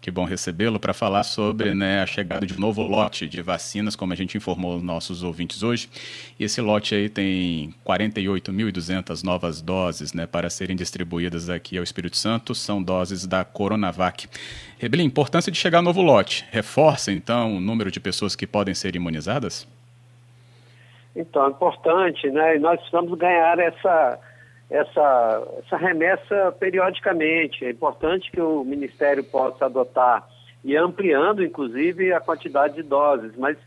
Que bom recebê-lo para falar sobre né, a chegada de um novo lote de vacinas, como a gente informou os nossos ouvintes hoje. E esse lote aí tem 48.200 novas doses né, para serem distribuídas aqui ao Espírito Santo. São doses da Coronavac. Rebelin, importância de chegar novo lote. Reforça, então, o número de pessoas que podem ser imunizadas? Então, é importante, né? E nós precisamos ganhar essa essa, essa remessa periodicamente. É importante que o Ministério possa adotar e ampliando, inclusive, a quantidade de doses, mas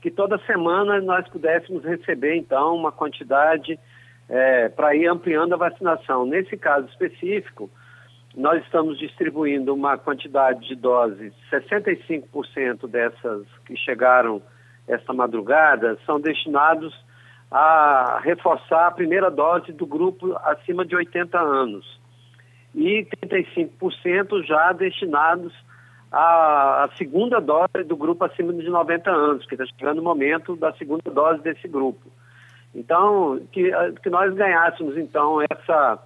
que toda semana nós pudéssemos receber, então, uma quantidade é, para ir ampliando a vacinação. Nesse caso específico, nós estamos distribuindo uma quantidade de doses, 65% dessas que chegaram esta madrugada são destinados a reforçar a primeira dose do grupo acima de 80 anos e 35% já destinados à, segunda dose do grupo acima de 90 anos, que está chegando o momento da segunda dose desse grupo. Então, que, que nós ganhássemos, então, essa,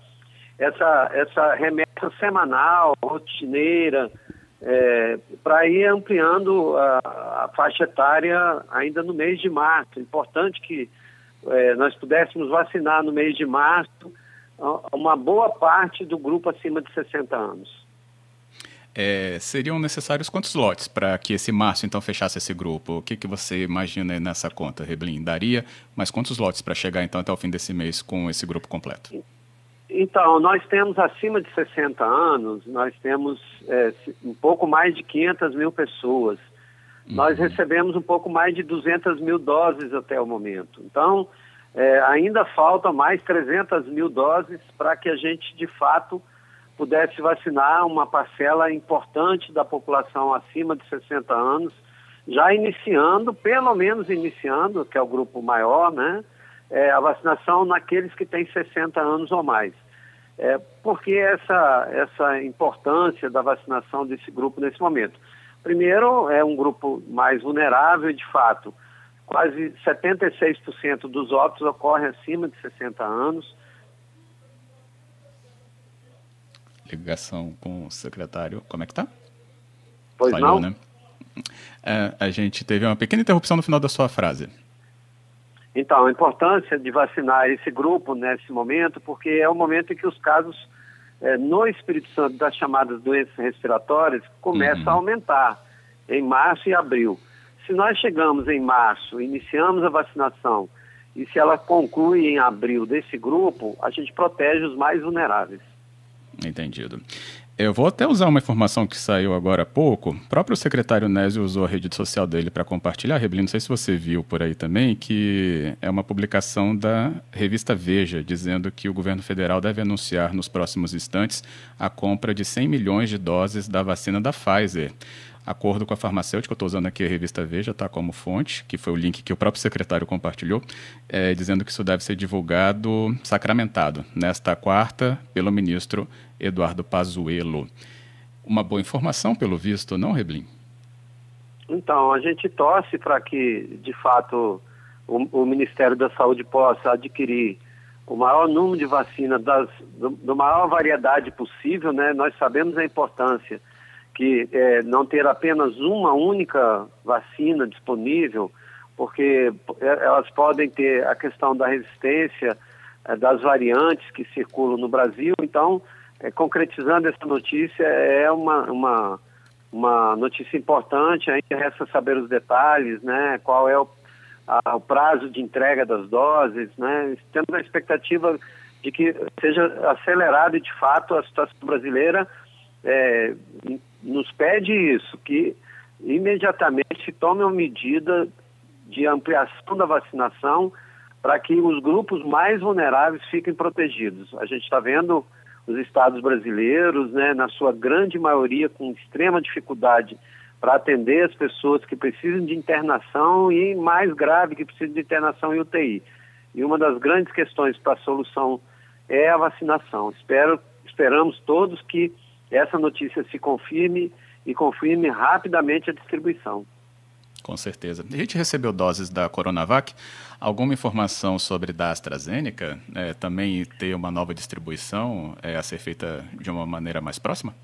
essa, essa remessa semanal, rotineira, é, para ir ampliando a, a, faixa etária ainda no mês de março. Importante que é, nós pudéssemos vacinar no mês de março uma boa parte do grupo acima de 60 anos. É, seriam necessários quantos lotes para que esse março então fechasse esse grupo? O que, que você imagina nessa conta, Reblin? Daria, mas quantos lotes para chegar então até o fim desse mês com esse grupo completo? Então, nós temos acima de 60 anos, nós temos é, um pouco mais de 500 mil pessoas. Nós uhum. recebemos um pouco mais de 200 mil doses até o momento. Então, é, ainda falta mais 300 mil doses para que a gente, de fato, pudesse vacinar uma parcela importante da população acima de 60 anos, já iniciando, pelo menos iniciando, que é o grupo maior, né, é, a vacinação naqueles que têm 60 anos ou mais. É, por que essa, essa importância da vacinação desse grupo nesse momento? Primeiro, é um grupo mais vulnerável de fato, quase 76% dos óbitos ocorrem acima de 60 anos. Ligação com o secretário, como é que tá? Pois Falhou, não? Né? É, a gente teve uma pequena interrupção no final da sua frase. Então, a importância de vacinar esse grupo nesse momento, porque é o momento em que os casos é, no Espírito Santo das chamadas doenças respiratórias começa uhum. a aumentar em março e abril. Se nós chegamos em março, iniciamos a vacinação e se ela conclui em abril desse grupo, a gente protege os mais vulneráveis. Entendido. Eu vou até usar uma informação que saiu agora há pouco. O próprio secretário Nésio usou a rede social dele para compartilhar, Rebelino, não sei se você viu por aí também, que é uma publicação da revista Veja, dizendo que o governo federal deve anunciar nos próximos instantes a compra de 100 milhões de doses da vacina da Pfizer acordo com a farmacêutica, eu estou usando aqui a revista Veja, tá, como fonte, que foi o link que o próprio secretário compartilhou, é, dizendo que isso deve ser divulgado, sacramentado, nesta quarta, pelo ministro Eduardo Pazuello. Uma boa informação, pelo visto, não, Reblin? Então, a gente torce para que, de fato, o, o, Ministério da Saúde possa adquirir o maior número de vacinas do, do maior variedade possível, né? Nós sabemos a importância que é, não ter apenas uma única vacina disponível, porque é, elas podem ter a questão da resistência é, das variantes que circulam no Brasil. Então, é, concretizando essa notícia, é uma, uma, uma notícia importante, ainda resta saber os detalhes, né? qual é o, a, o prazo de entrega das doses. Né? Temos a expectativa de que seja acelerado de fato a situação brasileira é, nos pede isso, que imediatamente se tome uma medida de ampliação da vacinação para que os grupos mais vulneráveis fiquem protegidos. A gente está vendo os estados brasileiros, né, na sua grande maioria, com extrema dificuldade para atender as pessoas que precisam de internação e, mais grave, que precisam de internação em UTI. E uma das grandes questões para a solução é a vacinação. Espero, esperamos todos que essa notícia se confirme e confirme rapidamente a distribuição. Com certeza. A gente recebeu doses da Coronavac. Alguma informação sobre da AstraZeneca? É, também ter uma nova distribuição é, a ser feita de uma maneira mais próxima?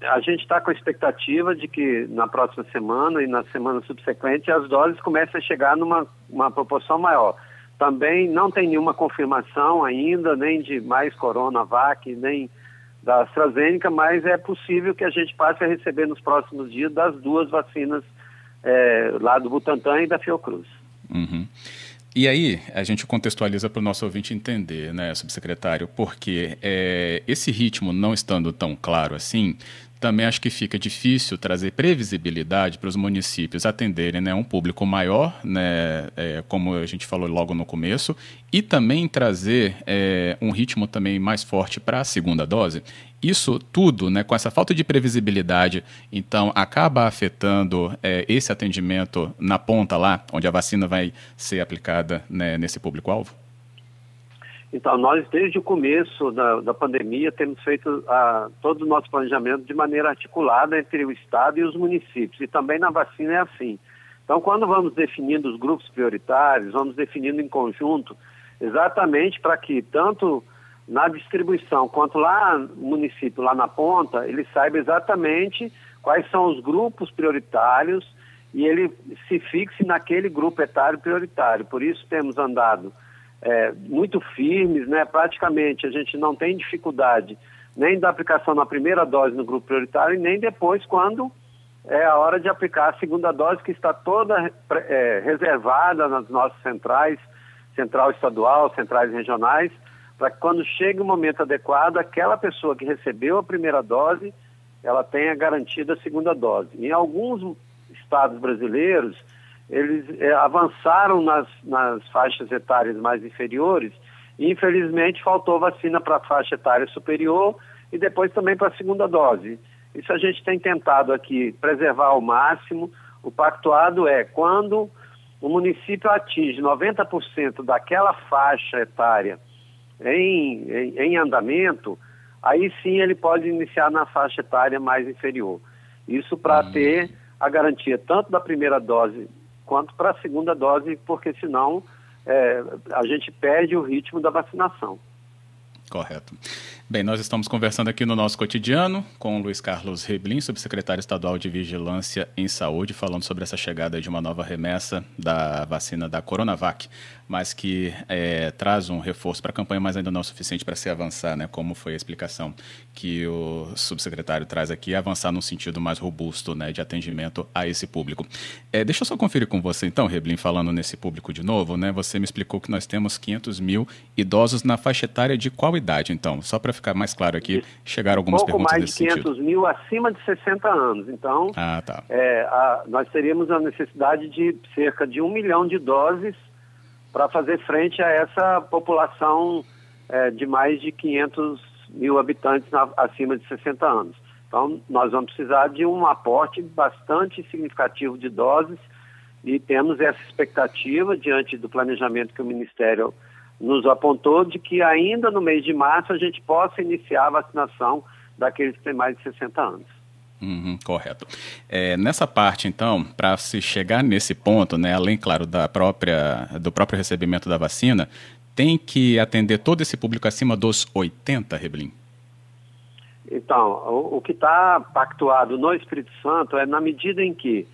a gente está com a expectativa de que na próxima semana e na semana subsequente as doses comecem a chegar numa uma proporção maior. Também não tem nenhuma confirmação ainda, nem de mais Coronavac, nem da AstraZeneca, mas é possível que a gente passe a receber nos próximos dias das duas vacinas é, lá do Butantan e da Fiocruz. Uhum. E aí, a gente contextualiza para o nosso ouvinte entender, né, subsecretário, porque é, esse ritmo não estando tão claro assim, também acho que fica difícil trazer previsibilidade para os municípios atenderem né, um público maior, né, é, como a gente falou logo no começo, e também trazer é, um ritmo também mais forte para a segunda dose. Isso tudo, né, com essa falta de previsibilidade, então acaba afetando é, esse atendimento na ponta lá, onde a vacina vai ser aplicada né, nesse público-alvo? Então, nós, desde o começo da, da pandemia, temos feito a, todo o nosso planejamento de maneira articulada entre o Estado e os municípios. E também na vacina é assim. Então, quando vamos definindo os grupos prioritários, vamos definindo em conjunto, exatamente para que tanto na distribuição quanto lá no município, lá na ponta, ele saiba exatamente quais são os grupos prioritários e ele se fixe naquele grupo etário prioritário. Por isso temos andado é, muito firmes, né? praticamente a gente não tem dificuldade nem da aplicação na primeira dose no grupo prioritário e nem depois quando é a hora de aplicar a segunda dose que está toda é, reservada nas nossas centrais, central estadual, centrais regionais, para que quando chegue o momento adequado, aquela pessoa que recebeu a primeira dose, ela tenha garantida a segunda dose. Em alguns estados brasileiros, eles é, avançaram nas, nas faixas etárias mais inferiores e, infelizmente, faltou vacina para a faixa etária superior e depois também para a segunda dose. Isso a gente tem tentado aqui preservar ao máximo. O pactuado é quando o município atinge 90% daquela faixa etária em, em, em, andamento, aí sim ele pode iniciar na faixa etária mais inferior. Isso para hum. ter a garantia tanto da primeira dose quanto para a segunda dose, porque senão é, a gente perde o ritmo da vacinação. Correto. Bem, nós estamos conversando aqui no nosso cotidiano com o Luiz Carlos Reblin, subsecretário estadual de Vigilância em Saúde, falando sobre essa chegada de uma nova remessa da vacina da Coronavac, mas que é, traz um reforço para a campanha, mas ainda não é suficiente para se avançar, né? Como foi a explicação que o subsecretário traz aqui, avançar num sentido mais robusto, né, de atendimento a esse público. É, deixa eu só conferir com você, então, Reblin, falando nesse público de novo, né? Você me explicou que nós temos 500 mil idosos na faixa etária de qual idade, então? Só para ficar mais claro aqui, chegaram algumas Pouco perguntas mais de 500 sentido. mil acima de 60 anos. Então, ah, tá. é, a, nós teríamos a necessidade de cerca de um milhão de doses para fazer frente a essa população é, de mais de 500 mil habitantes na, acima de 60 anos. Então, nós vamos precisar de um aporte bastante significativo de doses e temos essa expectativa diante do planejamento que o Ministério nos apontou de que ainda no mês de março a gente possa iniciar a vacinação daqueles que têm mais de 60 anos. Uhum, correto. É, nessa parte, então, para se chegar nesse ponto, né, além, claro, da própria, do próprio recebimento da vacina, tem que atender todo esse público acima dos 80, Reblin? Então, o, o que está pactuado no Espírito Santo é na medida em que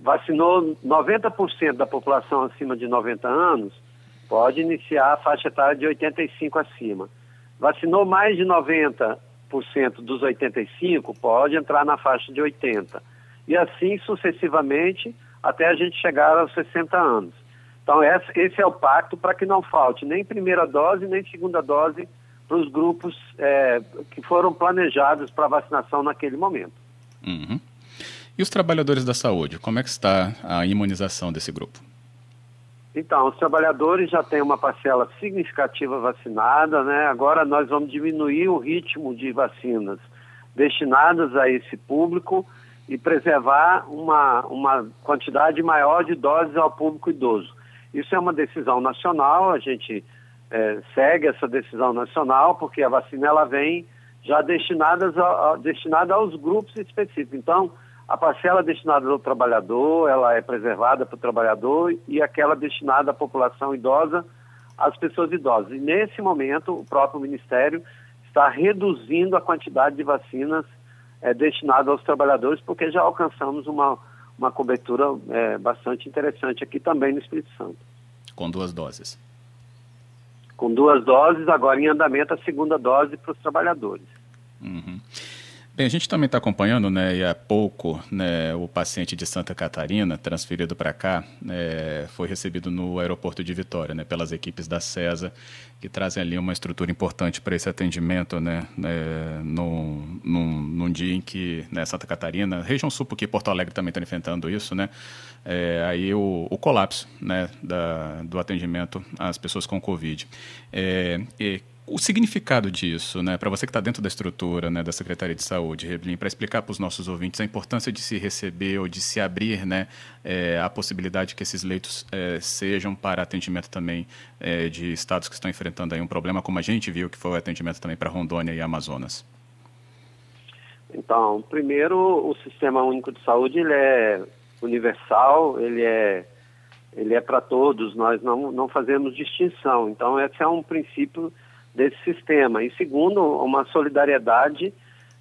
vacinou 90% da população acima de 90 anos, pode iniciar a faixa etária de 85 acima. Vacinou mais de 90% dos 85, pode entrar na faixa de 80. E assim sucessivamente até a gente chegar aos 60 anos. Então esse é o pacto para que não falte nem primeira dose nem segunda dose para os grupos é, que foram planejados para vacinação naquele momento. Uhum. E os trabalhadores da saúde, como é que está a imunização desse grupo? Então, os trabalhadores já têm uma parcela significativa vacinada, né? Agora nós vamos diminuir o ritmo de vacinas destinadas a esse público e preservar uma, uma quantidade maior de doses ao público idoso. Isso é uma decisão nacional, a gente é, segue essa decisão nacional, porque a vacina ela vem já destinada, a, a, destinada aos grupos específicos. Então, a parcela destinada ao trabalhador, ela é preservada para o trabalhador e aquela destinada à população idosa, às pessoas idosas. E nesse momento, o próprio Ministério está reduzindo a quantidade de vacinas é, destinado aos trabalhadores, porque já alcançamos uma, uma cobertura é, bastante interessante aqui também no Espírito Santo. Com duas doses. Com duas doses, agora em andamento a segunda dose para os trabalhadores. Uhum. Bem, a gente também está acompanhando, né, e há pouco, né, o paciente de Santa Catarina, transferido para cá, né, foi recebido no aeroporto de Vitória, né, pelas equipes da CESA, que trazem ali uma estrutura importante para esse atendimento, né, né num, num, num, dia em que né, Santa Catarina, região sul, porque Porto Alegre também está enfrentando isso, né, é, aí o, o colapso, né, da, do atendimento às pessoas com Covid. É, e, o significado disso, né, para você que está dentro da estrutura né, da Secretaria de Saúde, Reblin, para explicar para os nossos ouvintes a importância de se receber ou de se abrir né, é, a possibilidade que esses leitos é, sejam para atendimento também é, de estados que estão enfrentando aí um problema, como a gente viu que foi o atendimento também para Rondônia e Amazonas. Então, primeiro, o Sistema Único de Saúde ele é universal, ele é ele é para todos, nós não, não fazemos distinção. Então, esse é um princípio desse sistema. E segundo, uma solidariedade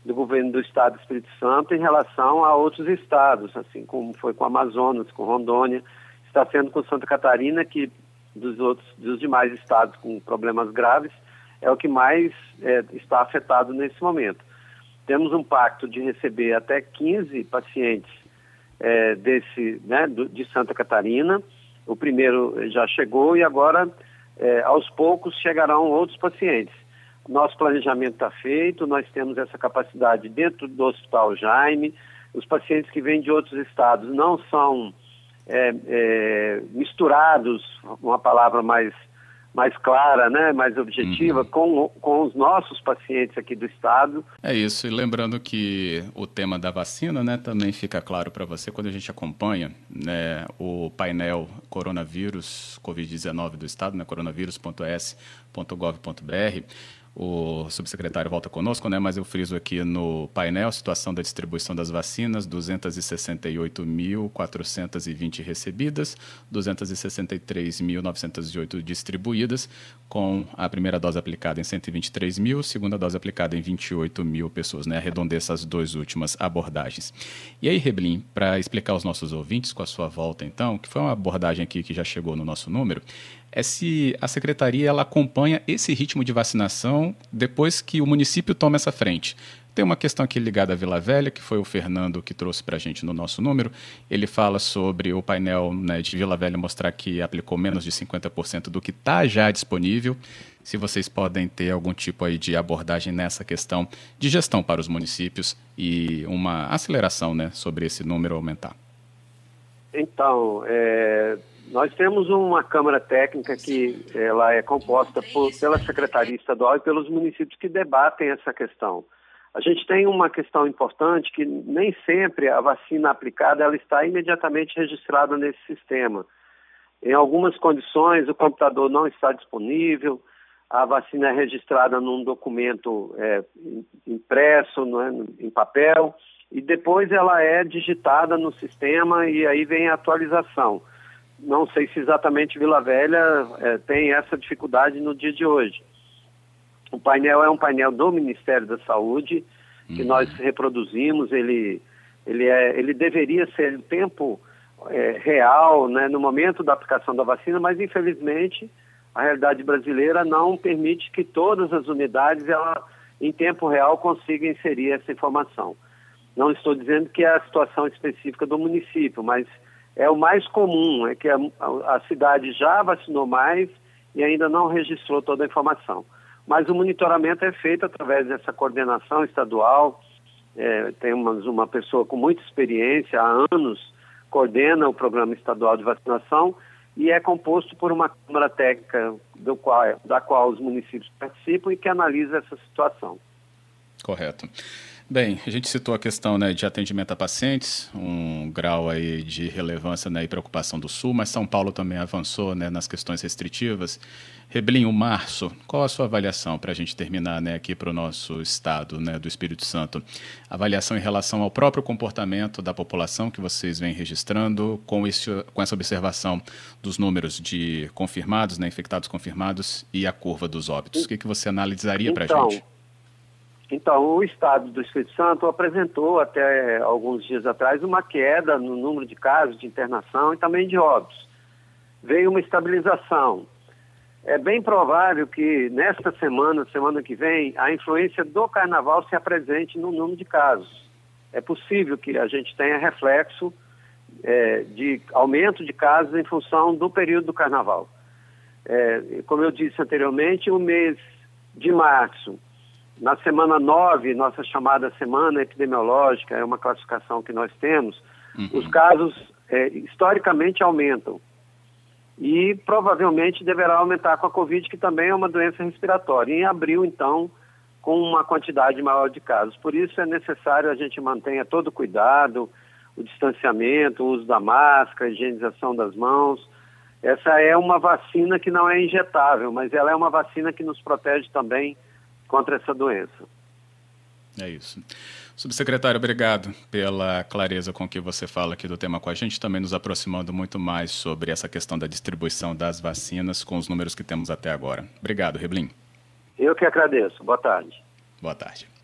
do governo do Estado do Espírito Santo em relação a outros estados, assim como foi com Amazonas, com Rondônia, está sendo com Santa Catarina, que dos outros, dos demais estados com problemas graves, é o que mais é, está afetado nesse momento. Temos um pacto de receber até 15 pacientes é, desse, né, do, de Santa Catarina. O primeiro já chegou e agora é, aos poucos chegarão outros pacientes. Nosso planejamento está feito, nós temos essa capacidade dentro do Hospital Jaime. Os pacientes que vêm de outros estados não são é, é, misturados, uma palavra mais mais clara, né, mais objetiva, uhum. com, com os nossos pacientes aqui do estado. É isso, e lembrando que o tema da vacina né, também fica claro para você quando a gente acompanha né, o painel coronavírus Covid-19 do estado, né, coronavírus.s.gov.br o subsecretário volta conosco, né? Mas eu friso aqui no painel situação da distribuição das vacinas: 268.420 recebidas, 263.908 distribuídas, com a primeira dose aplicada em 123 mil, segunda dose aplicada em 28 mil pessoas, né? Arredondei essas duas últimas abordagens. E aí, Reblin, para explicar aos nossos ouvintes com a sua volta, então, que foi uma abordagem aqui que já chegou no nosso número, é se a secretaria ela acompanha esse ritmo de vacinação depois que o município toma essa frente. Tem uma questão aqui ligada à Vila Velha, que foi o Fernando que trouxe para a gente no nosso número. Ele fala sobre o painel né, de Vila Velha mostrar que aplicou menos de 50% do que está já disponível. Se vocês podem ter algum tipo aí de abordagem nessa questão de gestão para os municípios e uma aceleração né, sobre esse número aumentar. Então, é, nós temos uma Câmara Técnica que ela é composta por, pela Secretaria Estadual e pelos municípios que debatem essa questão. A gente tem uma questão importante que nem sempre a vacina aplicada ela está imediatamente registrada nesse sistema. Em algumas condições o computador não está disponível, a vacina é registrada num documento é, impresso, é, em papel, e depois ela é digitada no sistema e aí vem a atualização não sei se exatamente Vila Velha é, tem essa dificuldade no dia de hoje. O painel é um painel do Ministério da Saúde, que uhum. nós reproduzimos, ele, ele, é, ele deveria ser o tempo é, real, né, no momento da aplicação da vacina, mas infelizmente a realidade brasileira não permite que todas as unidades, ela, em tempo real, consigam inserir essa informação. Não estou dizendo que é a situação específica do município, mas é o mais comum, é que a, a, cidade já vacinou mais e ainda não registrou toda a informação. Mas o monitoramento é feito através dessa coordenação estadual. É, temos uma pessoa com muita experiência, há anos, coordena o programa estadual de vacinação e é composto por uma Câmara Técnica do qual, da qual os municípios participam e que analisa essa situação. Correto. Bem, a gente citou a questão né, de atendimento a pacientes, um grau aí de relevância né, e preocupação do Sul, mas São Paulo também avançou né, nas questões restritivas. Reblinho, março, qual a sua avaliação para a gente terminar né, aqui para o nosso estado né, do Espírito Santo? Avaliação em relação ao próprio comportamento da população que vocês vêm registrando, com, esse, com essa observação dos números de confirmados, né, infectados confirmados e a curva dos óbitos. O que, que você analisaria para a então, gente? Então, o Estado do Espírito Santo apresentou até alguns dias atrás uma queda no número de casos de internação e também de óbitos. Veio uma estabilização. É bem provável que nesta semana, semana que vem, a influência do carnaval se apresente no número de casos. É possível que a gente tenha reflexo é, de aumento de casos em função do período do carnaval. É, como eu disse anteriormente, o mês de março na semana 9, nossa chamada semana epidemiológica, é uma classificação que nós temos, uhum. os casos é, historicamente aumentam. E provavelmente deverá aumentar com a Covid, que também é uma doença respiratória. Em abril, então, com uma quantidade maior de casos. Por isso é necessário a gente mantenha todo o cuidado, o distanciamento, o uso da máscara, a higienização das mãos. Essa é uma vacina que não é injetável, mas ela é uma vacina que nos protege também contra essa doença. É isso. Subsecretário, obrigado pela clareza com que você fala aqui do tema com a gente, também nos aproximando muito mais sobre essa questão da distribuição das vacinas com os números que temos até agora. Obrigado, Reblin. Eu que agradeço. Boa tarde. Boa tarde.